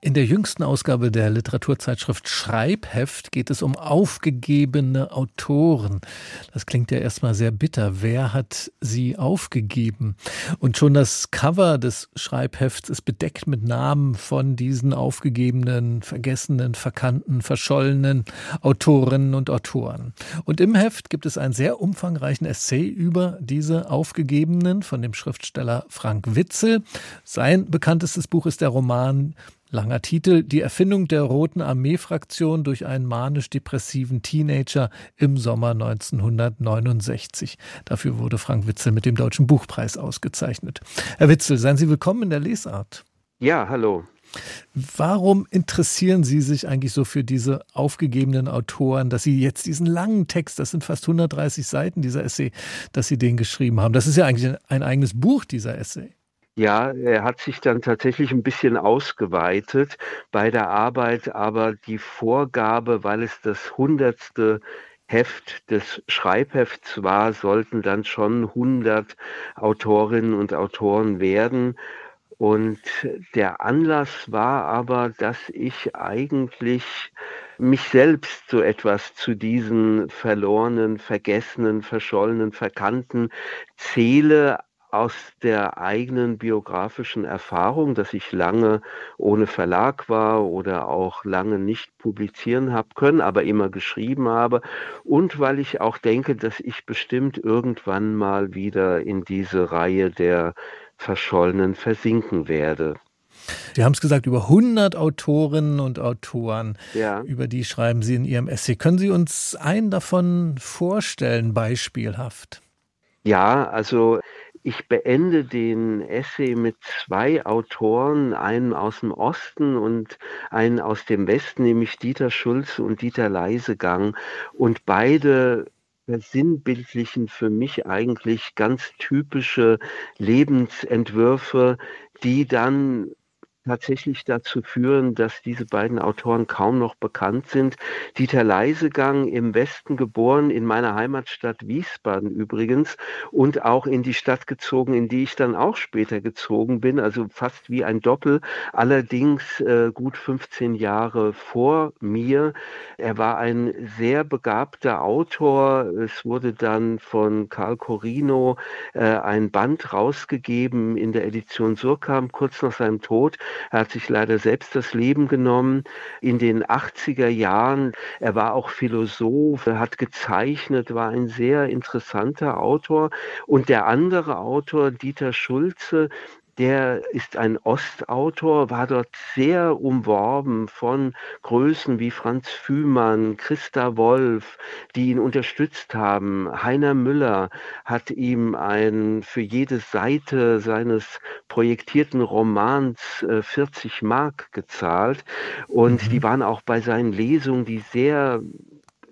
in der jüngsten Ausgabe der Literaturzeitschrift Schreibheft geht es um aufgegebene Autoren. Das klingt ja erstmal sehr bitter. Wer hat sie aufgegeben? Und schon das Cover des Schreibhefts ist bedeckt mit Namen von diesen aufgegebenen, vergessenen, verkannten, verschollenen Autorinnen und Autoren. Und im Heft gibt es einen sehr umfangreichen Essay über diese Aufgegebenen von dem Schriftsteller Frank Witzel. Sein bekanntestes Buch ist der Roman Langer Titel, die Erfindung der Roten Armee-Fraktion durch einen manisch-depressiven Teenager im Sommer 1969. Dafür wurde Frank Witzel mit dem Deutschen Buchpreis ausgezeichnet. Herr Witzel, seien Sie willkommen in der Lesart. Ja, hallo. Warum interessieren Sie sich eigentlich so für diese aufgegebenen Autoren, dass Sie jetzt diesen langen Text, das sind fast 130 Seiten dieser Essay, dass Sie den geschrieben haben? Das ist ja eigentlich ein eigenes Buch, dieser Essay. Ja, er hat sich dann tatsächlich ein bisschen ausgeweitet bei der Arbeit, aber die Vorgabe, weil es das hundertste Heft des Schreibhefts war, sollten dann schon 100 Autorinnen und Autoren werden. Und der Anlass war aber, dass ich eigentlich mich selbst so etwas zu diesen verlorenen, vergessenen, verschollenen, verkannten zähle, aus der eigenen biografischen Erfahrung, dass ich lange ohne Verlag war oder auch lange nicht publizieren habe können, aber immer geschrieben habe und weil ich auch denke, dass ich bestimmt irgendwann mal wieder in diese Reihe der Verschollenen versinken werde. Sie haben es gesagt, über 100 Autorinnen und Autoren, ja. über die schreiben Sie in Ihrem Essay. Können Sie uns einen davon vorstellen, beispielhaft? Ja, also ich beende den Essay mit zwei Autoren, einen aus dem Osten und einen aus dem Westen, nämlich Dieter Schulze und Dieter Leisegang. Und beide versinnbildlichen für mich eigentlich ganz typische Lebensentwürfe, die dann tatsächlich dazu führen, dass diese beiden Autoren kaum noch bekannt sind. Dieter Leisegang im Westen geboren, in meiner Heimatstadt Wiesbaden übrigens und auch in die Stadt gezogen, in die ich dann auch später gezogen bin, also fast wie ein Doppel, allerdings äh, gut 15 Jahre vor mir. Er war ein sehr begabter Autor. Es wurde dann von Karl Corino äh, ein Band rausgegeben in der Edition Surkamp kurz nach seinem Tod. Er hat sich leider selbst das Leben genommen in den 80er Jahren. Er war auch Philosoph, hat gezeichnet, war ein sehr interessanter Autor. Und der andere Autor, Dieter Schulze, der ist ein Ostautor, war dort sehr umworben von Größen wie Franz Fühmann, Christa Wolf, die ihn unterstützt haben. Heiner Müller hat ihm ein, für jede Seite seines projektierten Romans äh, 40 Mark gezahlt. Und mhm. die waren auch bei seinen Lesungen, die sehr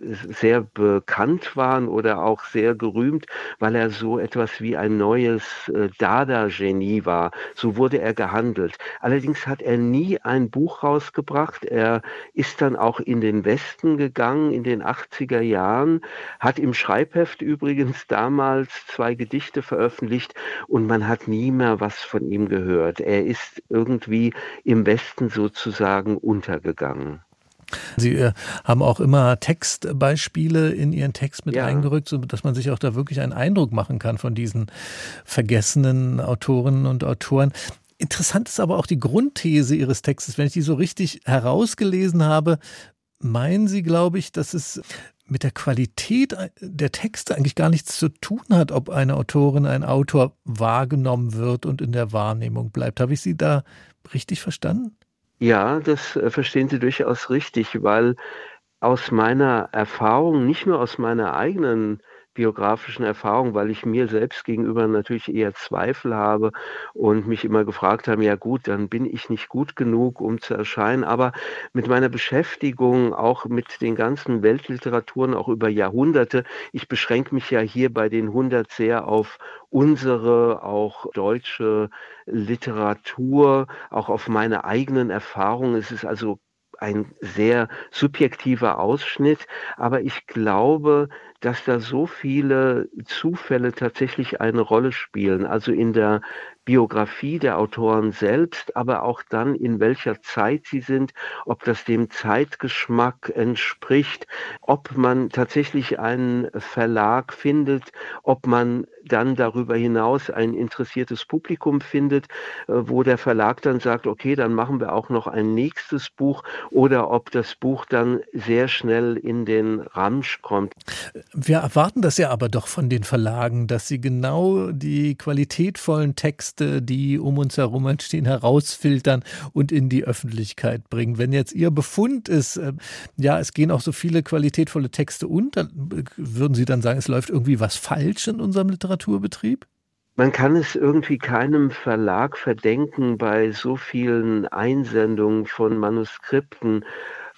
sehr bekannt waren oder auch sehr gerühmt, weil er so etwas wie ein neues äh, Dada-Genie war. So wurde er gehandelt. Allerdings hat er nie ein Buch rausgebracht. Er ist dann auch in den Westen gegangen in den 80er Jahren, hat im Schreibheft übrigens damals zwei Gedichte veröffentlicht und man hat nie mehr was von ihm gehört. Er ist irgendwie im Westen sozusagen untergegangen. Sie äh, haben auch immer Textbeispiele in Ihren Text mit ja. eingerückt, sodass man sich auch da wirklich einen Eindruck machen kann von diesen vergessenen Autorinnen und Autoren. Interessant ist aber auch die Grundthese Ihres Textes. Wenn ich die so richtig herausgelesen habe, meinen Sie, glaube ich, dass es mit der Qualität der Texte eigentlich gar nichts zu tun hat, ob eine Autorin, ein Autor wahrgenommen wird und in der Wahrnehmung bleibt. Habe ich Sie da richtig verstanden? Ja, das äh, verstehen Sie durchaus richtig, weil aus meiner Erfahrung, nicht nur aus meiner eigenen biografischen Erfahrung, weil ich mir selbst gegenüber natürlich eher Zweifel habe und mich immer gefragt habe, ja gut, dann bin ich nicht gut genug, um zu erscheinen. Aber mit meiner Beschäftigung auch mit den ganzen Weltliteraturen, auch über Jahrhunderte, ich beschränke mich ja hier bei den 100 sehr auf unsere, auch deutsche Literatur, auch auf meine eigenen Erfahrungen. Es ist also ein sehr subjektiver Ausschnitt, aber ich glaube, dass da so viele Zufälle tatsächlich eine Rolle spielen. Also in der Biografie der Autoren selbst, aber auch dann, in welcher Zeit sie sind, ob das dem Zeitgeschmack entspricht, ob man tatsächlich einen Verlag findet, ob man dann darüber hinaus ein interessiertes Publikum findet, äh, wo der Verlag dann sagt, okay, dann machen wir auch noch ein nächstes Buch oder ob das Buch dann sehr schnell in den Ramsch kommt. Wir erwarten das ja aber doch von den Verlagen, dass sie genau die qualitätvollen Texte, die um uns herum entstehen, herausfiltern und in die Öffentlichkeit bringen. Wenn jetzt Ihr Befund ist, äh, ja, es gehen auch so viele qualitätvolle Texte unter, würden Sie dann sagen, es läuft irgendwie was falsch in unserem Literaturbetrieb? Man kann es irgendwie keinem Verlag verdenken bei so vielen Einsendungen von Manuskripten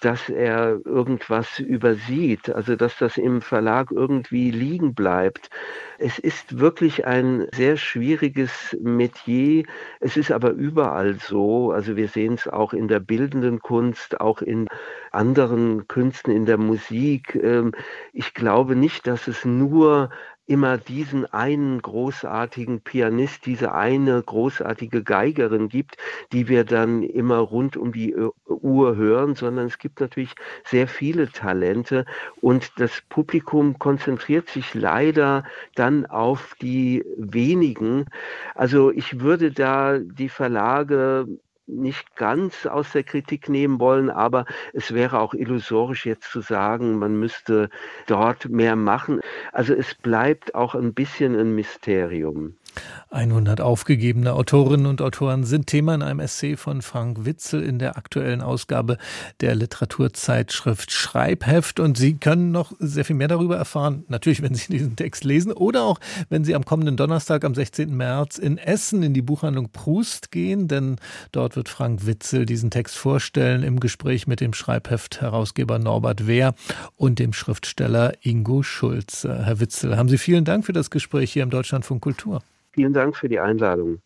dass er irgendwas übersieht, also dass das im Verlag irgendwie liegen bleibt. Es ist wirklich ein sehr schwieriges Metier. Es ist aber überall so. Also wir sehen es auch in der bildenden Kunst, auch in anderen Künsten, in der Musik. Ähm, ich glaube nicht, dass es nur immer diesen einen großartigen Pianist, diese eine großartige Geigerin gibt, die wir dann immer rund um die Uhr hören, sondern es gibt natürlich sehr viele Talente und das Publikum konzentriert sich leider dann auf die wenigen. Also ich würde da die Verlage nicht ganz aus der Kritik nehmen wollen, aber es wäre auch illusorisch jetzt zu sagen, man müsste dort mehr machen. Also es bleibt auch ein bisschen ein Mysterium. 100 aufgegebene Autorinnen und Autoren sind Thema in einem Essay von Frank Witzel in der aktuellen Ausgabe der Literaturzeitschrift Schreibheft. Und Sie können noch sehr viel mehr darüber erfahren, natürlich, wenn Sie diesen Text lesen oder auch, wenn Sie am kommenden Donnerstag, am 16. März in Essen in die Buchhandlung Prust gehen, denn dort wird Frank Witzel diesen Text vorstellen im Gespräch mit dem Schreibheft-Herausgeber Norbert Wehr und dem Schriftsteller Ingo Schulz. Herr Witzel, haben Sie vielen Dank für das Gespräch hier im Deutschlandfunk Kultur. Vielen Dank für die Einladung.